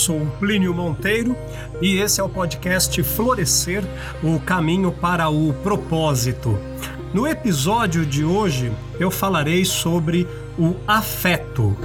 Sou Plínio Monteiro e esse é o podcast Florescer o caminho para o propósito. No episódio de hoje eu falarei sobre o afeto.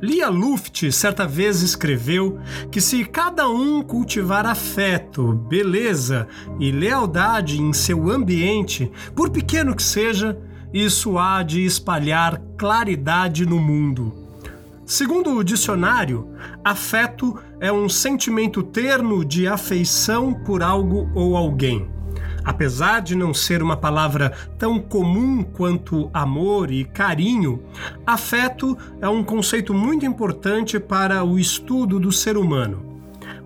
Lia Luft certa vez escreveu que se cada um cultivar afeto, beleza e lealdade em seu ambiente, por pequeno que seja, isso há de espalhar claridade no mundo. Segundo o dicionário, afeto é um sentimento terno de afeição por algo ou alguém. Apesar de não ser uma palavra tão comum quanto amor e carinho, afeto é um conceito muito importante para o estudo do ser humano.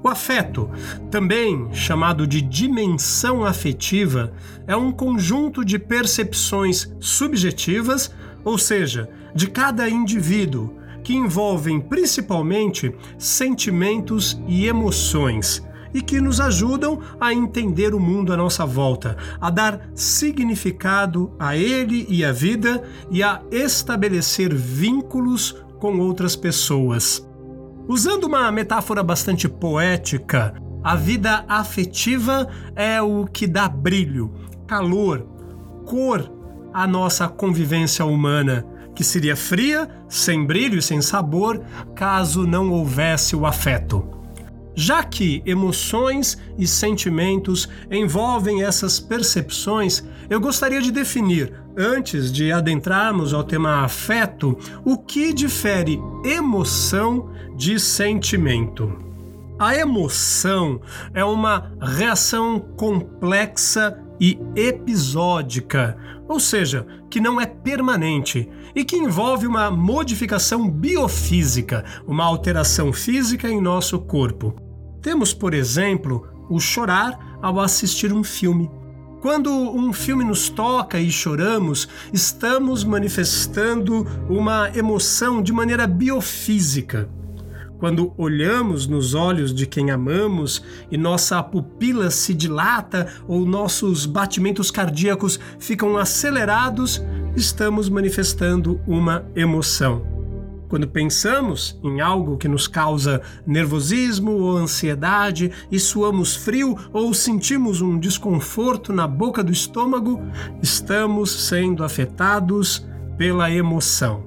O afeto, também chamado de dimensão afetiva, é um conjunto de percepções subjetivas, ou seja, de cada indivíduo, que envolvem principalmente sentimentos e emoções e que nos ajudam a entender o mundo à nossa volta, a dar significado a ele e à vida e a estabelecer vínculos com outras pessoas. Usando uma metáfora bastante poética, a vida afetiva é o que dá brilho, calor, cor à nossa convivência humana, que seria fria, sem brilho e sem sabor, caso não houvesse o afeto. Já que emoções e sentimentos envolvem essas percepções, eu gostaria de definir, antes de adentrarmos ao tema afeto, o que difere emoção de sentimento. A emoção é uma reação complexa e episódica, ou seja, que não é permanente e que envolve uma modificação biofísica, uma alteração física em nosso corpo. Temos, por exemplo, o chorar ao assistir um filme. Quando um filme nos toca e choramos, estamos manifestando uma emoção de maneira biofísica. Quando olhamos nos olhos de quem amamos e nossa pupila se dilata ou nossos batimentos cardíacos ficam acelerados, estamos manifestando uma emoção. Quando pensamos em algo que nos causa nervosismo ou ansiedade e suamos frio ou sentimos um desconforto na boca do estômago, estamos sendo afetados pela emoção.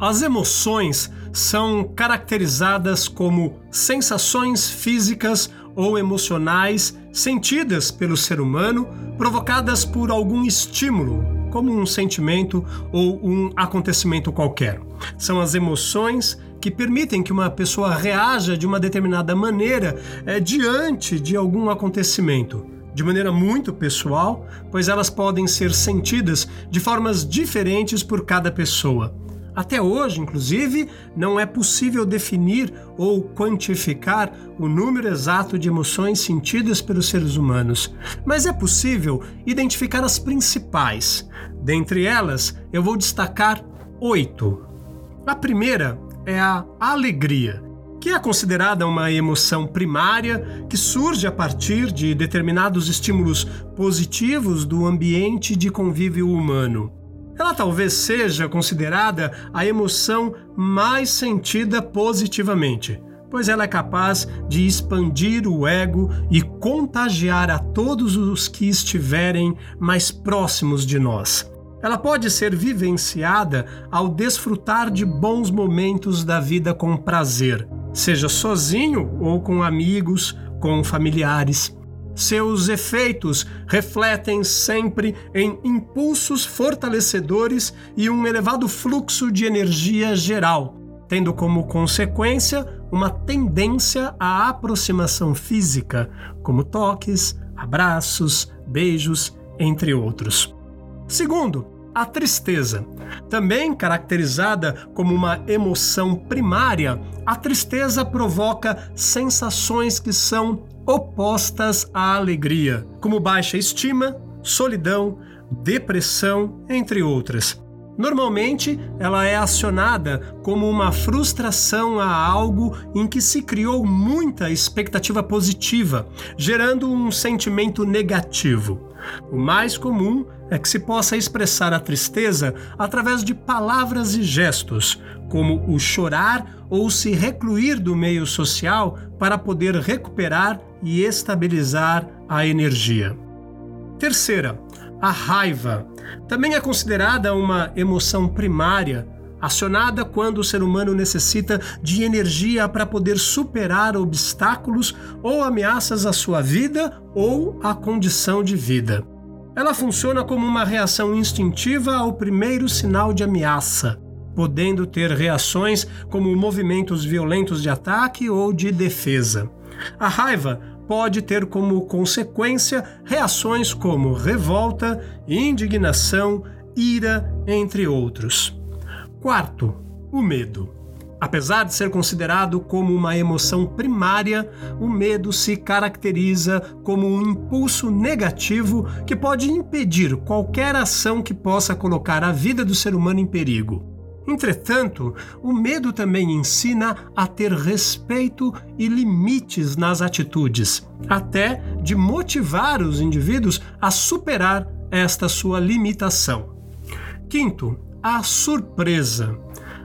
As emoções são caracterizadas como sensações físicas ou emocionais sentidas pelo ser humano, provocadas por algum estímulo, como um sentimento ou um acontecimento qualquer. São as emoções que permitem que uma pessoa reaja de uma determinada maneira é, diante de algum acontecimento. De maneira muito pessoal, pois elas podem ser sentidas de formas diferentes por cada pessoa. Até hoje, inclusive, não é possível definir ou quantificar o número exato de emoções sentidas pelos seres humanos, mas é possível identificar as principais. Dentre elas, eu vou destacar oito. A primeira é a alegria, que é considerada uma emoção primária que surge a partir de determinados estímulos positivos do ambiente de convívio humano. Ela talvez seja considerada a emoção mais sentida positivamente, pois ela é capaz de expandir o ego e contagiar a todos os que estiverem mais próximos de nós. Ela pode ser vivenciada ao desfrutar de bons momentos da vida com prazer, seja sozinho ou com amigos, com familiares. Seus efeitos refletem sempre em impulsos fortalecedores e um elevado fluxo de energia geral, tendo como consequência uma tendência à aproximação física, como toques, abraços, beijos, entre outros. Segundo, a tristeza. Também caracterizada como uma emoção primária, a tristeza provoca sensações que são opostas à alegria, como baixa estima, solidão, depressão, entre outras. Normalmente, ela é acionada como uma frustração a algo em que se criou muita expectativa positiva, gerando um sentimento negativo. O mais comum é que se possa expressar a tristeza através de palavras e gestos, como o chorar ou se recluir do meio social para poder recuperar e estabilizar a energia. Terceira, a raiva. Também é considerada uma emoção primária, acionada quando o ser humano necessita de energia para poder superar obstáculos ou ameaças à sua vida ou à condição de vida. Ela funciona como uma reação instintiva ao primeiro sinal de ameaça, podendo ter reações como movimentos violentos de ataque ou de defesa. A raiva pode ter como consequência reações como revolta, indignação, ira, entre outros. Quarto, o medo. Apesar de ser considerado como uma emoção primária, o medo se caracteriza como um impulso negativo que pode impedir qualquer ação que possa colocar a vida do ser humano em perigo. Entretanto, o medo também ensina a ter respeito e limites nas atitudes, até de motivar os indivíduos a superar esta sua limitação. Quinto, a surpresa.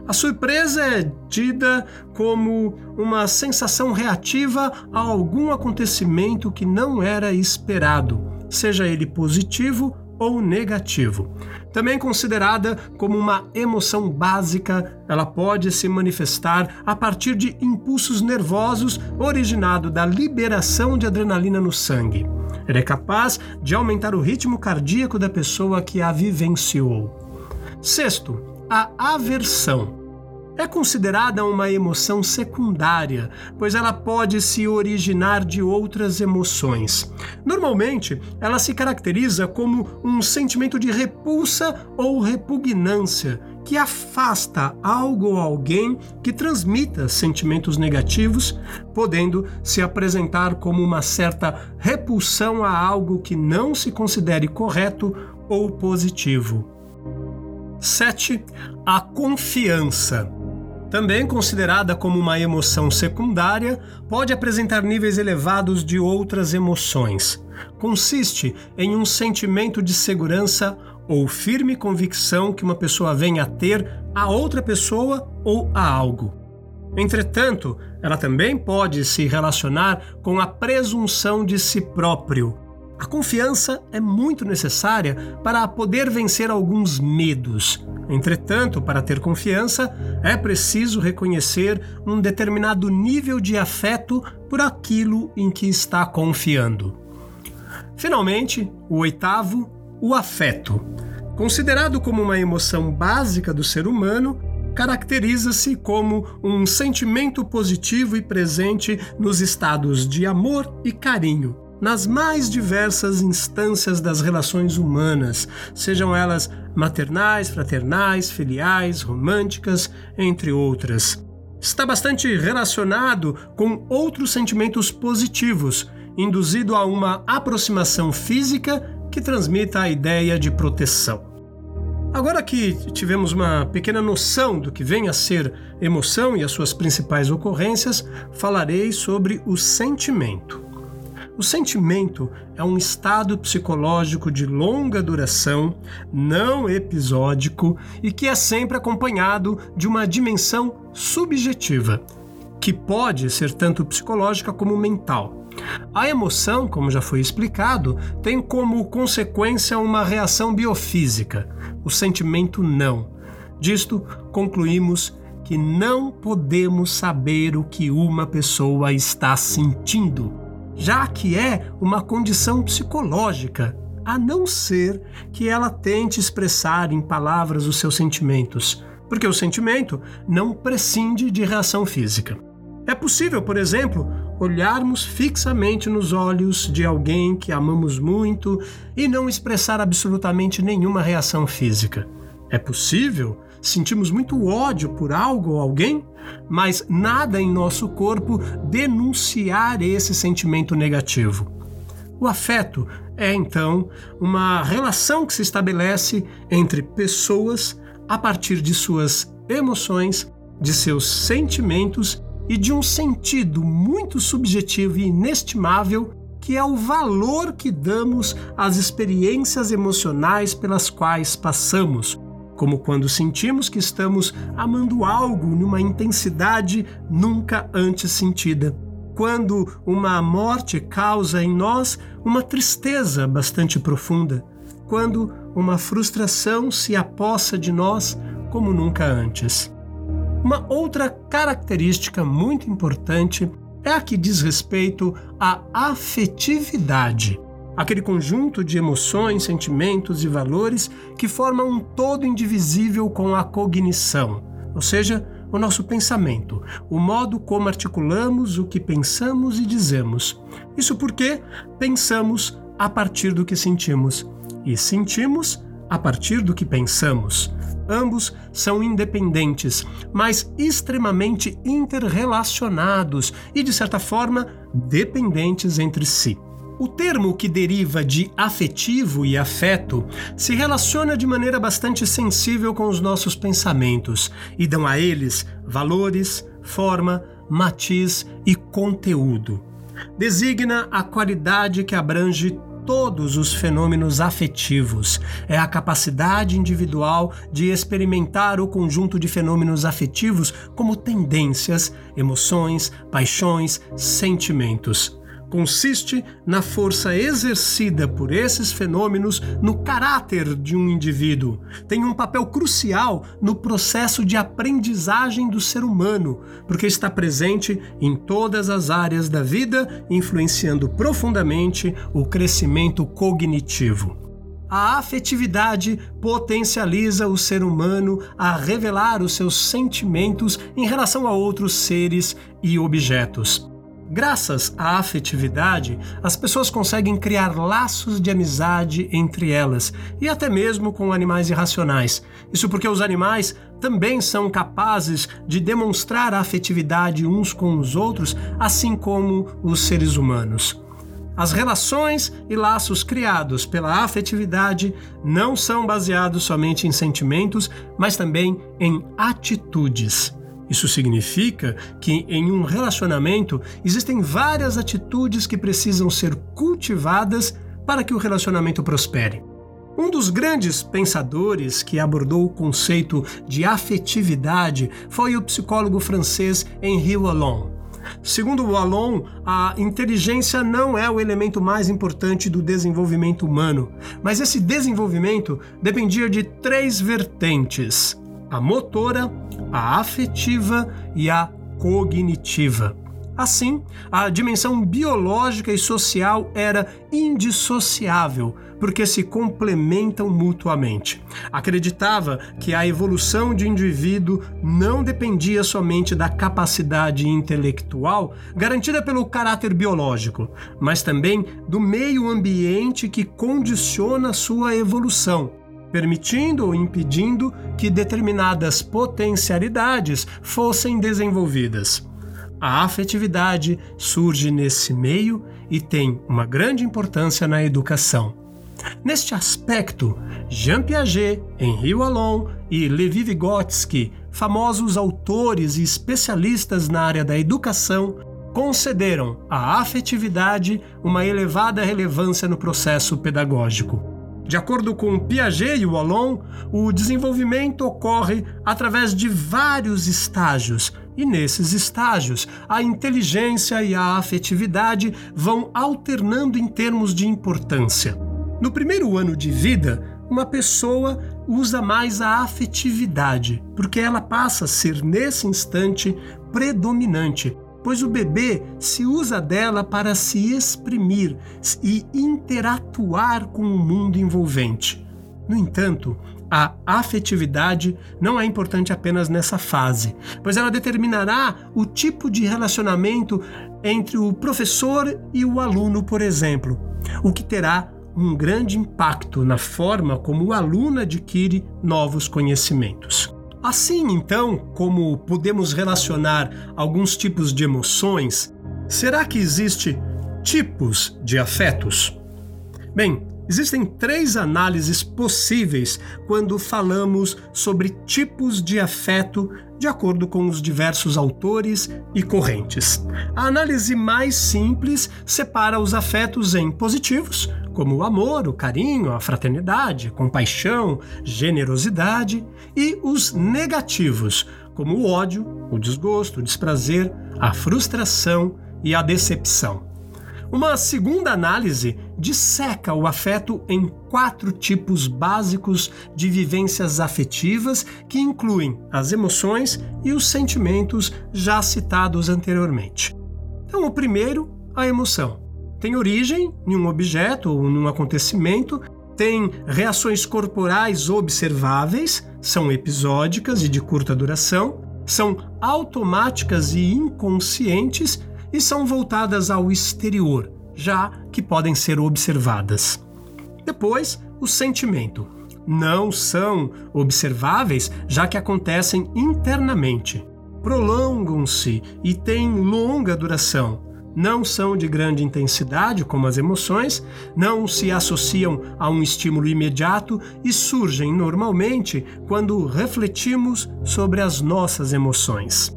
A surpresa é tida como uma sensação reativa a algum acontecimento que não era esperado, seja ele positivo ou negativo. Também considerada como uma emoção básica, ela pode se manifestar a partir de impulsos nervosos originados da liberação de adrenalina no sangue. Ela é capaz de aumentar o ritmo cardíaco da pessoa que a vivenciou. Sexto, a aversão é considerada uma emoção secundária, pois ela pode se originar de outras emoções. Normalmente, ela se caracteriza como um sentimento de repulsa ou repugnância que afasta algo ou alguém que transmita sentimentos negativos, podendo se apresentar como uma certa repulsão a algo que não se considere correto ou positivo. 7. A confiança. Também considerada como uma emoção secundária, pode apresentar níveis elevados de outras emoções. Consiste em um sentimento de segurança ou firme convicção que uma pessoa venha a ter a outra pessoa ou a algo. Entretanto, ela também pode se relacionar com a presunção de si próprio. A confiança é muito necessária para poder vencer alguns medos, Entretanto, para ter confiança, é preciso reconhecer um determinado nível de afeto por aquilo em que está confiando. Finalmente, o oitavo, o afeto. Considerado como uma emoção básica do ser humano, caracteriza-se como um sentimento positivo e presente nos estados de amor e carinho nas mais diversas instâncias das relações humanas, sejam elas maternais, fraternais, filiais, românticas, entre outras. Está bastante relacionado com outros sentimentos positivos, induzido a uma aproximação física que transmita a ideia de proteção. Agora que tivemos uma pequena noção do que vem a ser emoção e as suas principais ocorrências, falarei sobre o sentimento. O sentimento é um estado psicológico de longa duração, não episódico e que é sempre acompanhado de uma dimensão subjetiva, que pode ser tanto psicológica como mental. A emoção, como já foi explicado, tem como consequência uma reação biofísica, o sentimento não. Disto, concluímos que não podemos saber o que uma pessoa está sentindo já que é uma condição psicológica, a não ser que ela tente expressar em palavras os seus sentimentos, porque o sentimento não prescinde de reação física. É possível, por exemplo, olharmos fixamente nos olhos de alguém que amamos muito e não expressar absolutamente nenhuma reação física. É possível sentimos muito ódio por algo ou alguém, mas nada em nosso corpo denunciar esse sentimento negativo. O afeto é então uma relação que se estabelece entre pessoas a partir de suas emoções, de seus sentimentos e de um sentido muito subjetivo e inestimável que é o valor que damos às experiências emocionais pelas quais passamos, como quando sentimos que estamos amando algo numa intensidade nunca antes sentida. Quando uma morte causa em nós uma tristeza bastante profunda. Quando uma frustração se apossa de nós como nunca antes. Uma outra característica muito importante é a que diz respeito à afetividade, aquele conjunto de emoções, sentimentos e valores que formam um todo indivisível com a cognição, ou seja, o nosso pensamento, o modo como articulamos o que pensamos e dizemos. Isso porque pensamos a partir do que sentimos e sentimos a partir do que pensamos. Ambos são independentes, mas extremamente interrelacionados e, de certa forma, dependentes entre si. O termo que deriva de afetivo e afeto se relaciona de maneira bastante sensível com os nossos pensamentos e dão a eles valores, forma, matiz e conteúdo. Designa a qualidade que abrange todos os fenômenos afetivos. É a capacidade individual de experimentar o conjunto de fenômenos afetivos como tendências, emoções, paixões, sentimentos consiste na força exercida por esses fenômenos no caráter de um indivíduo. Tem um papel crucial no processo de aprendizagem do ser humano, porque está presente em todas as áreas da vida, influenciando profundamente o crescimento cognitivo. A afetividade potencializa o ser humano a revelar os seus sentimentos em relação a outros seres e objetos. Graças à afetividade, as pessoas conseguem criar laços de amizade entre elas e até mesmo com animais irracionais. Isso porque os animais também são capazes de demonstrar a afetividade uns com os outros, assim como os seres humanos. As relações e laços criados pela afetividade não são baseados somente em sentimentos, mas também em atitudes. Isso significa que em um relacionamento existem várias atitudes que precisam ser cultivadas para que o relacionamento prospere. Um dos grandes pensadores que abordou o conceito de afetividade foi o psicólogo francês Henri Wallon. Segundo Wallon, a inteligência não é o elemento mais importante do desenvolvimento humano, mas esse desenvolvimento dependia de três vertentes: a motora, a afetiva e a cognitiva. Assim, a dimensão biológica e social era indissociável, porque se complementam mutuamente. Acreditava que a evolução de indivíduo não dependia somente da capacidade intelectual garantida pelo caráter biológico, mas também do meio ambiente que condiciona sua evolução permitindo ou impedindo que determinadas potencialidades fossem desenvolvidas. A afetividade surge nesse meio e tem uma grande importância na educação. Neste aspecto, Jean Piaget, Henri Wallon e Levi Vygotsky, famosos autores e especialistas na área da educação, concederam à afetividade uma elevada relevância no processo pedagógico. De acordo com Piaget e Wallon, o desenvolvimento ocorre através de vários estágios, e nesses estágios, a inteligência e a afetividade vão alternando em termos de importância. No primeiro ano de vida, uma pessoa usa mais a afetividade, porque ela passa a ser, nesse instante, predominante pois o bebê se usa dela para se exprimir e interatuar com o mundo envolvente. No entanto, a afetividade não é importante apenas nessa fase, pois ela determinará o tipo de relacionamento entre o professor e o aluno, por exemplo, o que terá um grande impacto na forma como o aluno adquire novos conhecimentos. Assim, então, como podemos relacionar alguns tipos de emoções, será que existe tipos de afetos? Bem, Existem três análises possíveis quando falamos sobre tipos de afeto de acordo com os diversos autores e correntes. A análise mais simples separa os afetos em positivos, como o amor, o carinho, a fraternidade, compaixão, generosidade, e os negativos, como o ódio, o desgosto, o desprazer, a frustração e a decepção. Uma segunda análise disseca o afeto em quatro tipos básicos de vivências afetivas que incluem as emoções e os sentimentos já citados anteriormente. Então, o primeiro, a emoção. Tem origem em um objeto ou num acontecimento, tem reações corporais observáveis, são episódicas e de curta duração, são automáticas e inconscientes e são voltadas ao exterior, já que podem ser observadas. Depois, o sentimento. Não são observáveis, já que acontecem internamente. Prolongam-se e têm longa duração. Não são de grande intensidade, como as emoções, não se associam a um estímulo imediato e surgem normalmente quando refletimos sobre as nossas emoções.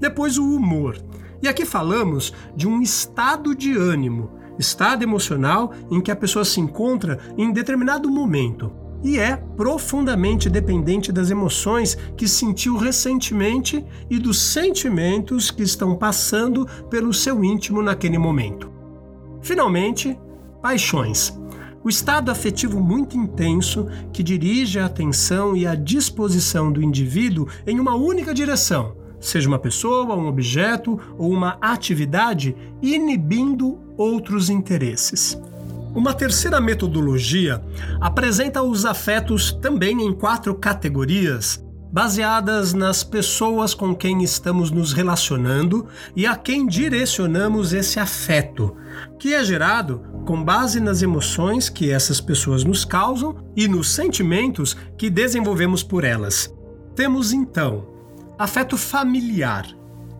Depois, o humor e aqui falamos de um estado de ânimo, estado emocional em que a pessoa se encontra em determinado momento e é profundamente dependente das emoções que sentiu recentemente e dos sentimentos que estão passando pelo seu íntimo naquele momento. Finalmente, paixões. O estado afetivo muito intenso que dirige a atenção e a disposição do indivíduo em uma única direção seja uma pessoa, um objeto ou uma atividade, inibindo outros interesses. Uma terceira metodologia apresenta os afetos também em quatro categorias, baseadas nas pessoas com quem estamos nos relacionando e a quem direcionamos esse afeto, que é gerado com base nas emoções que essas pessoas nos causam e nos sentimentos que desenvolvemos por elas. Temos então Afeto familiar,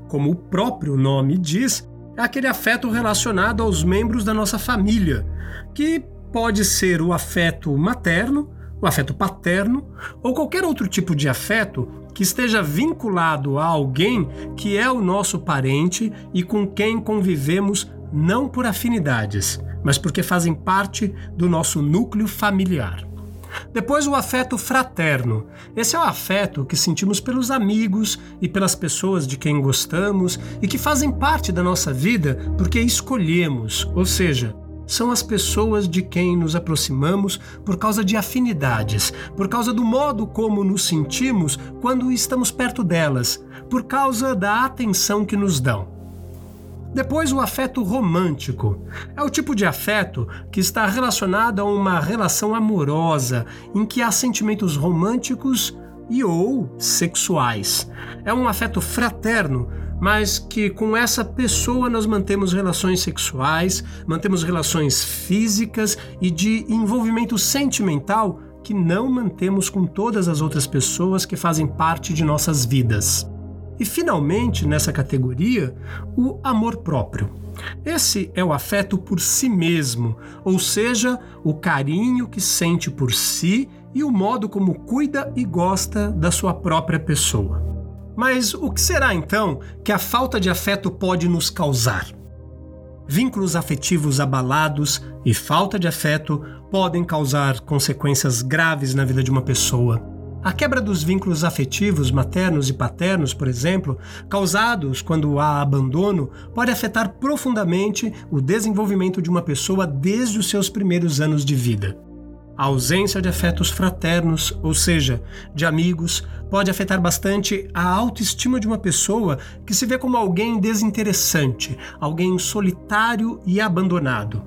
como o próprio nome diz, é aquele afeto relacionado aos membros da nossa família, que pode ser o afeto materno, o afeto paterno ou qualquer outro tipo de afeto que esteja vinculado a alguém que é o nosso parente e com quem convivemos não por afinidades, mas porque fazem parte do nosso núcleo familiar. Depois, o afeto fraterno. Esse é o afeto que sentimos pelos amigos e pelas pessoas de quem gostamos e que fazem parte da nossa vida porque escolhemos, ou seja, são as pessoas de quem nos aproximamos por causa de afinidades, por causa do modo como nos sentimos quando estamos perto delas, por causa da atenção que nos dão. Depois, o afeto romântico. É o tipo de afeto que está relacionado a uma relação amorosa, em que há sentimentos românticos e ou sexuais. É um afeto fraterno, mas que com essa pessoa nós mantemos relações sexuais, mantemos relações físicas e de envolvimento sentimental que não mantemos com todas as outras pessoas que fazem parte de nossas vidas. E finalmente, nessa categoria, o amor próprio. Esse é o afeto por si mesmo, ou seja, o carinho que sente por si e o modo como cuida e gosta da sua própria pessoa. Mas o que será então que a falta de afeto pode nos causar? Vínculos afetivos abalados e falta de afeto podem causar consequências graves na vida de uma pessoa a quebra dos vínculos afetivos maternos e paternos, por exemplo, causados quando há abandono, pode afetar profundamente o desenvolvimento de uma pessoa desde os seus primeiros anos de vida. A ausência de afetos fraternos, ou seja, de amigos, pode afetar bastante a autoestima de uma pessoa que se vê como alguém desinteressante, alguém solitário e abandonado.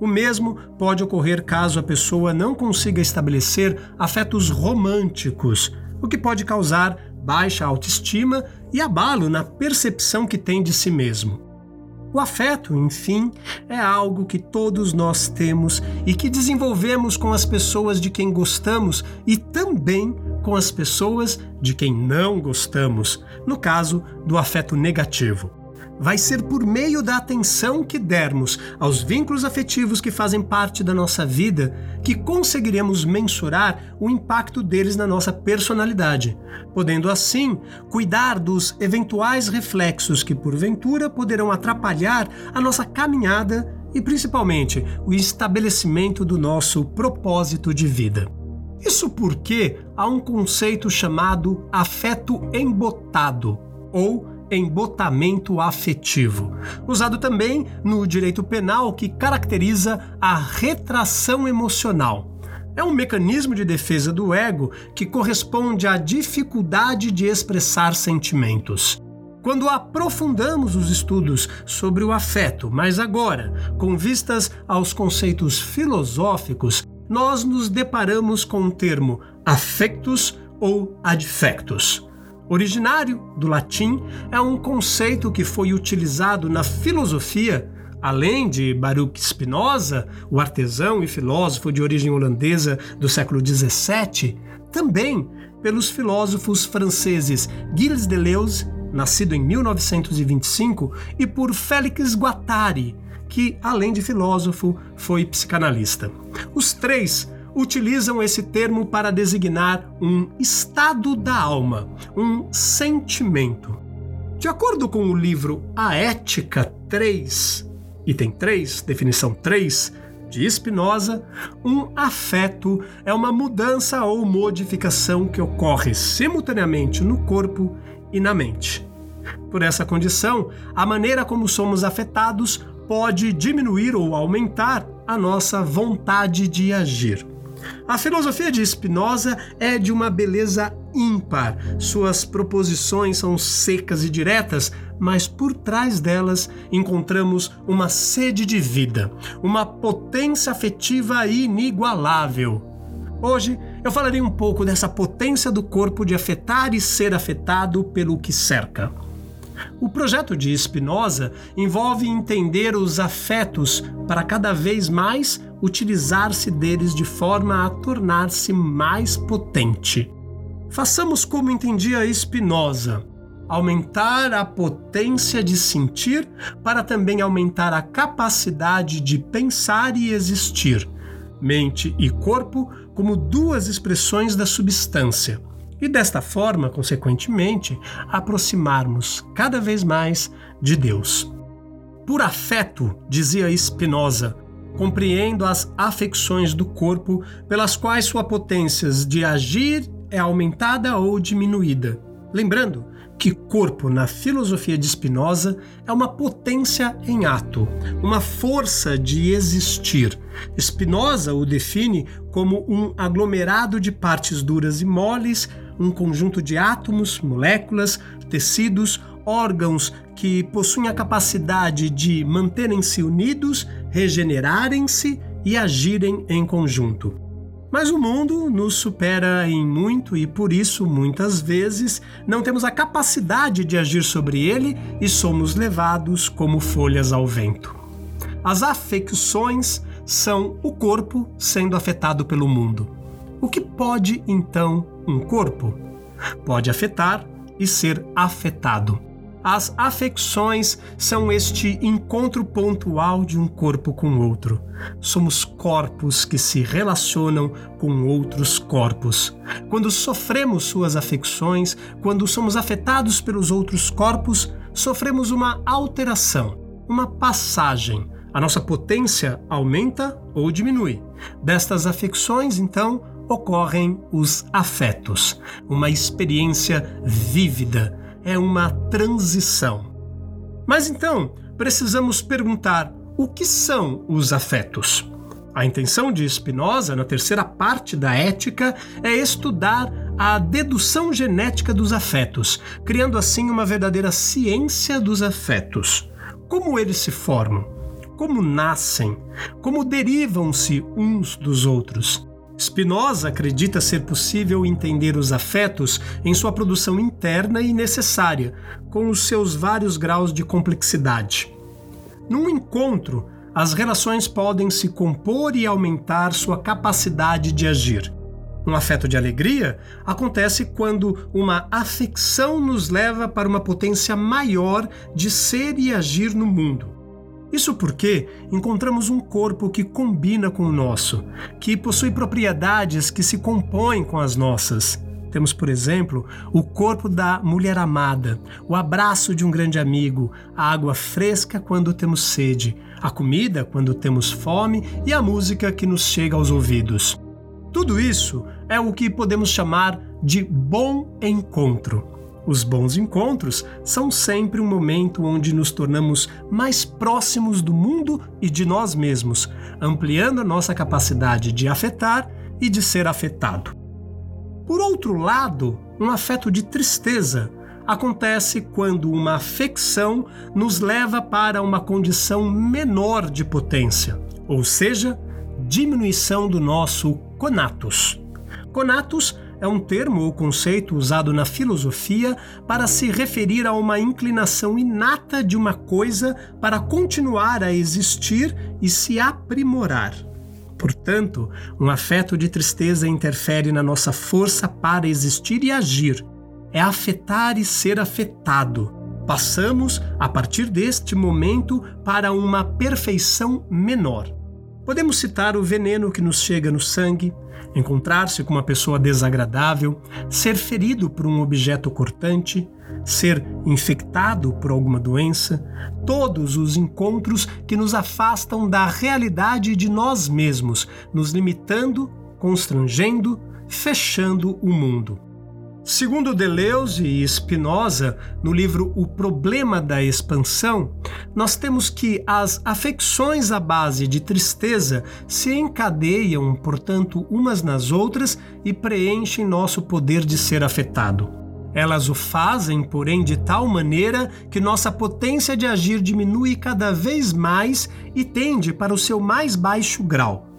O mesmo pode ocorrer caso a pessoa não consiga estabelecer afetos românticos, o que pode causar baixa autoestima e abalo na percepção que tem de si mesmo. O afeto, enfim, é algo que todos nós temos e que desenvolvemos com as pessoas de quem gostamos e também com as pessoas de quem não gostamos, no caso do afeto negativo. Vai ser por meio da atenção que dermos aos vínculos afetivos que fazem parte da nossa vida que conseguiremos mensurar o impacto deles na nossa personalidade, podendo assim cuidar dos eventuais reflexos que porventura poderão atrapalhar a nossa caminhada e principalmente o estabelecimento do nosso propósito de vida. Isso porque há um conceito chamado afeto embotado ou embotamento afetivo, usado também no direito penal que caracteriza a retração emocional. É um mecanismo de defesa do ego que corresponde à dificuldade de expressar sentimentos. Quando aprofundamos os estudos sobre o afeto, mas agora, com vistas aos conceitos filosóficos, nós nos deparamos com o termo affectus ou adfectus. Originário do latim, é um conceito que foi utilizado na filosofia, além de Baruch Spinoza, o artesão e filósofo de origem holandesa do século XVII, também pelos filósofos franceses Gilles Deleuze, nascido em 1925, e por Félix Guattari, que, além de filósofo, foi psicanalista. Os três utilizam esse termo para designar um estado da alma, um sentimento. De acordo com o livro A Ética 3, item 3, definição 3, de Spinoza, um afeto é uma mudança ou modificação que ocorre simultaneamente no corpo e na mente. Por essa condição, a maneira como somos afetados pode diminuir ou aumentar a nossa vontade de agir. A filosofia de Spinoza é de uma beleza ímpar. Suas proposições são secas e diretas, mas por trás delas encontramos uma sede de vida, uma potência afetiva inigualável. Hoje eu falarei um pouco dessa potência do corpo de afetar e ser afetado pelo que cerca. O projeto de Spinoza envolve entender os afetos para cada vez mais utilizar-se deles de forma a tornar-se mais potente. Façamos como entendia Spinoza: aumentar a potência de sentir para também aumentar a capacidade de pensar e existir, mente e corpo como duas expressões da substância e desta forma, consequentemente, aproximarmos cada vez mais de Deus. Por afeto, dizia Spinoza, compreendo as afecções do corpo pelas quais sua potência de agir é aumentada ou diminuída. Lembrando que corpo, na filosofia de Spinoza, é uma potência em ato, uma força de existir. Spinoza o define como um aglomerado de partes duras e moles um conjunto de átomos, moléculas, tecidos, órgãos que possuem a capacidade de manterem-se unidos, regenerarem-se e agirem em conjunto. Mas o mundo nos supera em muito e por isso, muitas vezes, não temos a capacidade de agir sobre ele e somos levados como folhas ao vento. As afecções são o corpo sendo afetado pelo mundo. O que pode então um corpo? Pode afetar e ser afetado. As afecções são este encontro pontual de um corpo com outro. Somos corpos que se relacionam com outros corpos. Quando sofremos suas afecções, quando somos afetados pelos outros corpos, sofremos uma alteração, uma passagem. A nossa potência aumenta ou diminui. Destas afecções, então, ocorrem os afetos, uma experiência vívida, é uma transição. Mas então, precisamos perguntar o que são os afetos? A intenção de Spinoza, na terceira parte da Ética, é estudar a dedução genética dos afetos, criando assim uma verdadeira ciência dos afetos. Como eles se formam? Como nascem? Como derivam-se uns dos outros? Spinoza acredita ser possível entender os afetos em sua produção interna e necessária, com os seus vários graus de complexidade. Num encontro, as relações podem se compor e aumentar sua capacidade de agir. Um afeto de alegria acontece quando uma afecção nos leva para uma potência maior de ser e agir no mundo. Isso porque encontramos um corpo que combina com o nosso, que possui propriedades que se compõem com as nossas. Temos, por exemplo, o corpo da mulher amada, o abraço de um grande amigo, a água fresca quando temos sede, a comida quando temos fome e a música que nos chega aos ouvidos. Tudo isso é o que podemos chamar de bom encontro. Os bons encontros são sempre um momento onde nos tornamos mais próximos do mundo e de nós mesmos, ampliando a nossa capacidade de afetar e de ser afetado. Por outro lado, um afeto de tristeza acontece quando uma afecção nos leva para uma condição menor de potência, ou seja, diminuição do nosso conatus. Conatus é um termo ou conceito usado na filosofia para se referir a uma inclinação inata de uma coisa para continuar a existir e se aprimorar. Portanto, um afeto de tristeza interfere na nossa força para existir e agir. É afetar e ser afetado. Passamos, a partir deste momento, para uma perfeição menor. Podemos citar o veneno que nos chega no sangue, encontrar-se com uma pessoa desagradável, ser ferido por um objeto cortante, ser infectado por alguma doença, todos os encontros que nos afastam da realidade de nós mesmos, nos limitando, constrangendo, fechando o mundo. Segundo Deleuze e Spinoza, no livro O Problema da Expansão, nós temos que as afecções à base de tristeza se encadeiam, portanto, umas nas outras e preenchem nosso poder de ser afetado. Elas o fazem, porém, de tal maneira que nossa potência de agir diminui cada vez mais e tende para o seu mais baixo grau.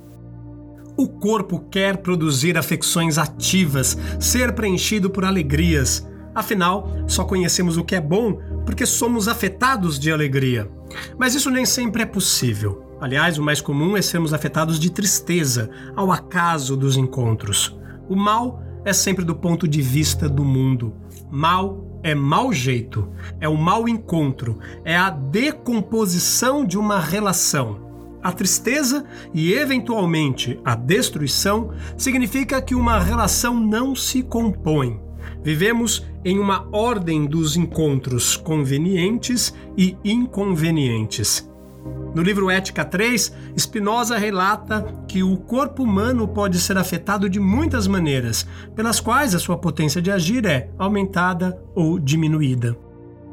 O corpo quer produzir afecções ativas, ser preenchido por alegrias. Afinal, só conhecemos o que é bom porque somos afetados de alegria. Mas isso nem sempre é possível. Aliás, o mais comum é sermos afetados de tristeza, ao acaso dos encontros. O mal é sempre do ponto de vista do mundo. Mal é mau jeito, é o mau encontro, é a decomposição de uma relação. A tristeza e, eventualmente, a destruição significa que uma relação não se compõe. Vivemos em uma ordem dos encontros convenientes e inconvenientes. No livro Ética 3, Spinoza relata que o corpo humano pode ser afetado de muitas maneiras, pelas quais a sua potência de agir é aumentada ou diminuída.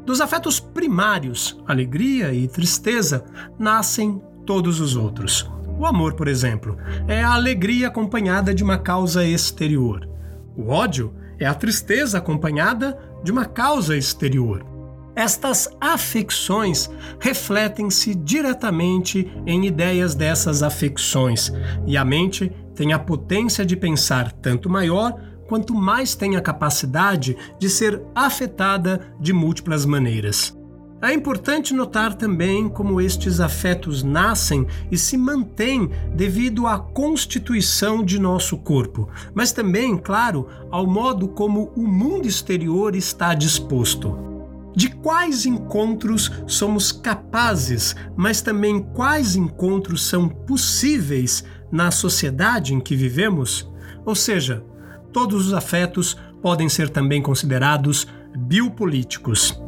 Dos afetos primários, alegria e tristeza, nascem todos os outros. O amor, por exemplo, é a alegria acompanhada de uma causa exterior. O ódio é a tristeza acompanhada de uma causa exterior. Estas afecções refletem-se diretamente em ideias dessas afecções, e a mente tem a potência de pensar tanto maior quanto mais tem a capacidade de ser afetada de múltiplas maneiras. É importante notar também como estes afetos nascem e se mantêm devido à constituição de nosso corpo, mas também, claro, ao modo como o mundo exterior está disposto. De quais encontros somos capazes, mas também quais encontros são possíveis na sociedade em que vivemos? Ou seja, todos os afetos podem ser também considerados biopolíticos.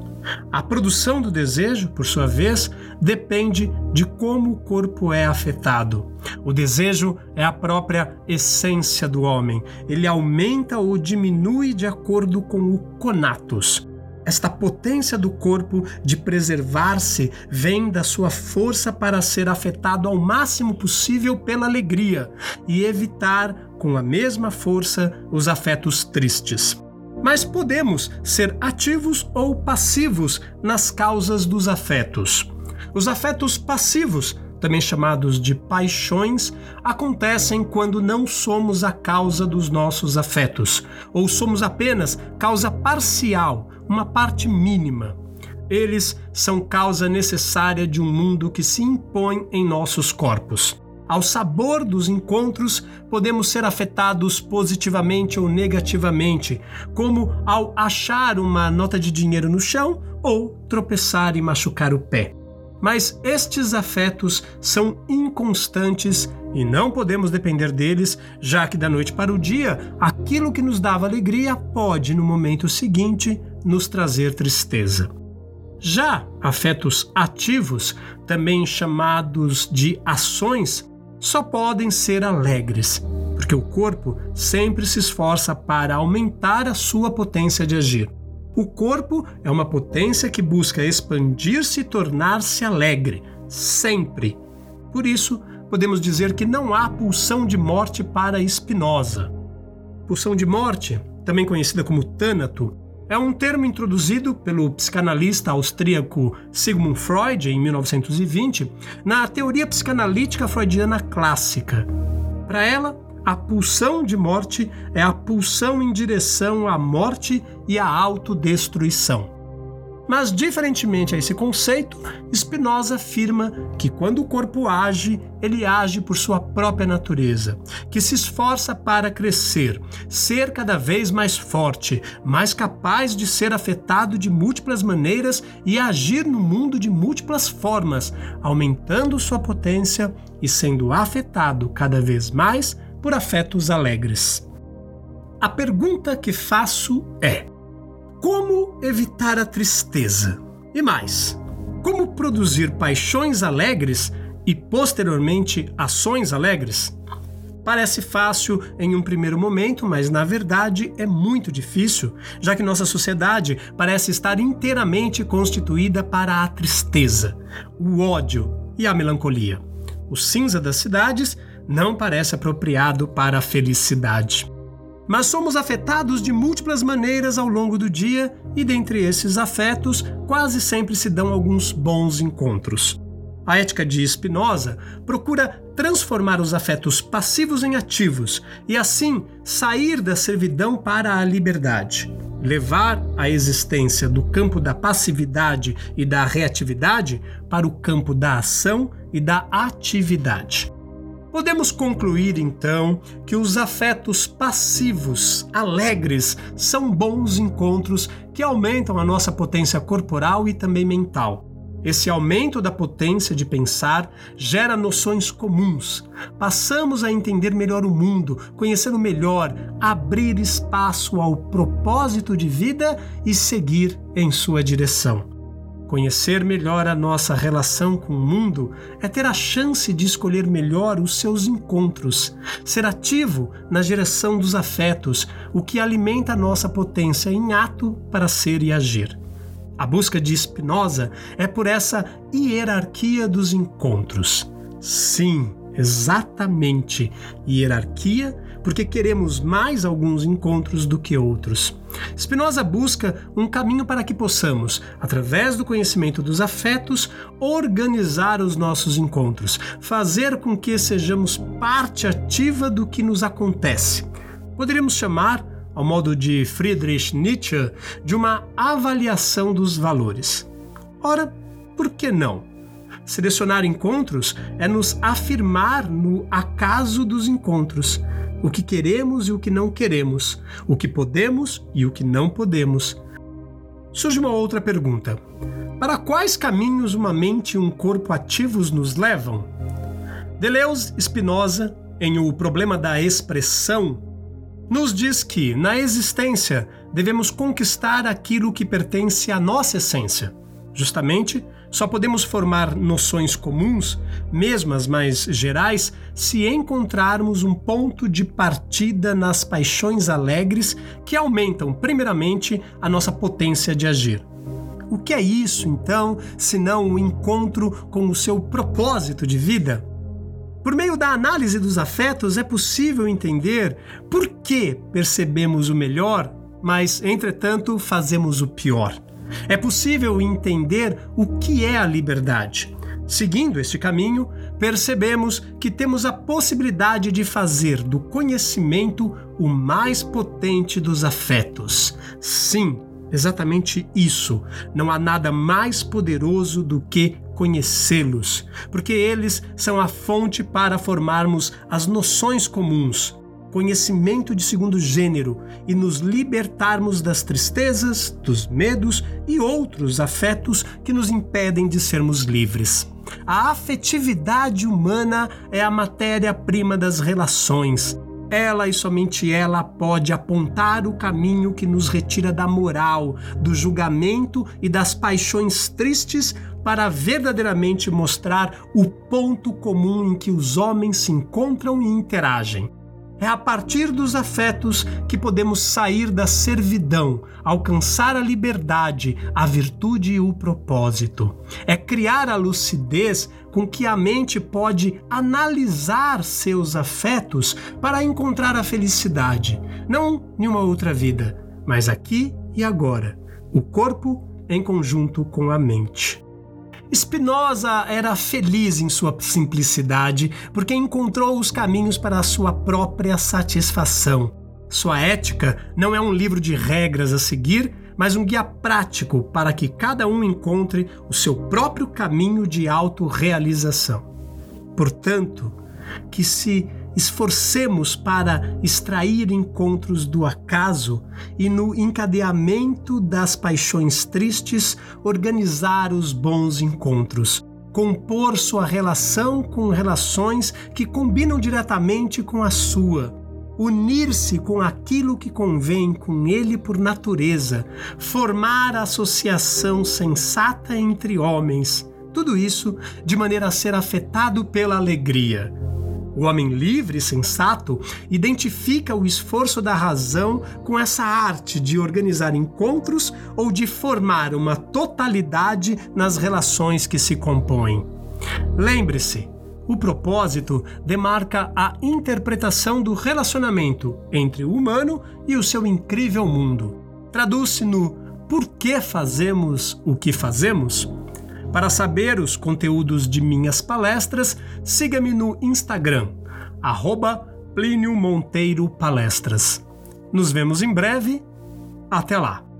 A produção do desejo, por sua vez, depende de como o corpo é afetado. O desejo é a própria essência do homem. Ele aumenta ou diminui de acordo com o conatus. Esta potência do corpo de preservar-se vem da sua força para ser afetado ao máximo possível pela alegria e evitar, com a mesma força, os afetos tristes mas podemos ser ativos ou passivos nas causas dos afetos. Os afetos passivos, também chamados de paixões, acontecem quando não somos a causa dos nossos afetos, ou somos apenas causa parcial, uma parte mínima. Eles são causa necessária de um mundo que se impõe em nossos corpos. Ao sabor dos encontros, podemos ser afetados positivamente ou negativamente, como ao achar uma nota de dinheiro no chão ou tropeçar e machucar o pé. Mas estes afetos são inconstantes e não podemos depender deles, já que da noite para o dia, aquilo que nos dava alegria pode, no momento seguinte, nos trazer tristeza. Já afetos ativos, também chamados de ações, só podem ser alegres, porque o corpo sempre se esforça para aumentar a sua potência de agir. O corpo é uma potência que busca expandir-se e tornar-se alegre, sempre. Por isso, podemos dizer que não há pulsão de morte para Spinoza. Pulsão de morte, também conhecida como tânato, é um termo introduzido pelo psicanalista austríaco Sigmund Freud em 1920 na teoria psicanalítica freudiana clássica. Para ela, a pulsão de morte é a pulsão em direção à morte e à autodestruição. Mas, diferentemente a esse conceito, Spinoza afirma que quando o corpo age, ele age por sua própria natureza, que se esforça para crescer, ser cada vez mais forte, mais capaz de ser afetado de múltiplas maneiras e agir no mundo de múltiplas formas, aumentando sua potência e sendo afetado cada vez mais por afetos alegres. A pergunta que faço é: como evitar a tristeza? E mais, como produzir paixões alegres e posteriormente ações alegres? Parece fácil em um primeiro momento, mas na verdade é muito difícil, já que nossa sociedade parece estar inteiramente constituída para a tristeza, o ódio e a melancolia. O cinza das cidades não parece apropriado para a felicidade. Mas somos afetados de múltiplas maneiras ao longo do dia e dentre esses afetos quase sempre se dão alguns bons encontros. A ética de Spinoza procura transformar os afetos passivos em ativos e assim sair da servidão para a liberdade. Levar a existência do campo da passividade e da reatividade para o campo da ação e da atividade. Podemos concluir então que os afetos passivos, alegres, são bons encontros que aumentam a nossa potência corporal e também mental. Esse aumento da potência de pensar gera noções comuns. Passamos a entender melhor o mundo, conhecê-lo melhor, abrir espaço ao propósito de vida e seguir em sua direção. Conhecer melhor a nossa relação com o mundo é ter a chance de escolher melhor os seus encontros, ser ativo na direção dos afetos, o que alimenta a nossa potência em ato para ser e agir. A busca de Spinoza é por essa hierarquia dos encontros. Sim, exatamente, hierarquia porque queremos mais alguns encontros do que outros. Spinoza busca um caminho para que possamos, através do conhecimento dos afetos, organizar os nossos encontros, fazer com que sejamos parte ativa do que nos acontece. Poderíamos chamar, ao modo de Friedrich Nietzsche, de uma avaliação dos valores. Ora, por que não? Selecionar encontros é nos afirmar no acaso dos encontros o que queremos e o que não queremos, o que podemos e o que não podemos. Surge uma outra pergunta: para quais caminhos uma mente e um corpo ativos nos levam? Deleuze Spinoza, em O Problema da Expressão, nos diz que, na existência, devemos conquistar aquilo que pertence à nossa essência, justamente só podemos formar noções comuns, mesmo as mais gerais, se encontrarmos um ponto de partida nas paixões alegres que aumentam, primeiramente, a nossa potência de agir. O que é isso, então, senão o um encontro com o seu propósito de vida? Por meio da análise dos afetos é possível entender por que percebemos o melhor, mas, entretanto, fazemos o pior. É possível entender o que é a liberdade. Seguindo este caminho, percebemos que temos a possibilidade de fazer do conhecimento o mais potente dos afetos. Sim, exatamente isso. Não há nada mais poderoso do que conhecê-los, porque eles são a fonte para formarmos as noções comuns, conhecimento de segundo gênero e nos libertarmos das tristezas, dos medos e outros afetos que nos impedem de sermos livres. A afetividade humana é a matéria-prima das relações. Ela e somente ela pode apontar o caminho que nos retira da moral, do julgamento e das paixões tristes para verdadeiramente mostrar o ponto comum em que os homens se encontram e interagem. É a partir dos afetos que podemos sair da servidão, alcançar a liberdade, a virtude e o propósito. É criar a lucidez com que a mente pode analisar seus afetos para encontrar a felicidade, não em uma outra vida, mas aqui e agora. O corpo em conjunto com a mente. Spinoza era feliz em sua simplicidade porque encontrou os caminhos para a sua própria satisfação. Sua ética não é um livro de regras a seguir, mas um guia prático para que cada um encontre o seu próprio caminho de autorrealização. Portanto, que se esforcemos para extrair encontros do acaso e, no encadeamento das paixões tristes, organizar os bons encontros, compor sua relação com relações que combinam diretamente com a sua. Unir-se com aquilo que convém com ele por natureza, formar associação sensata entre homens, tudo isso de maneira a ser afetado pela alegria o homem livre e sensato identifica o esforço da razão com essa arte de organizar encontros ou de formar uma totalidade nas relações que se compõem. Lembre-se, o propósito demarca a interpretação do relacionamento entre o humano e o seu incrível mundo. Traduz-se no por que fazemos o que fazemos? Para saber os conteúdos de minhas palestras, siga-me no Instagram, arroba Plínio Monteiro Palestras. Nos vemos em breve. Até lá!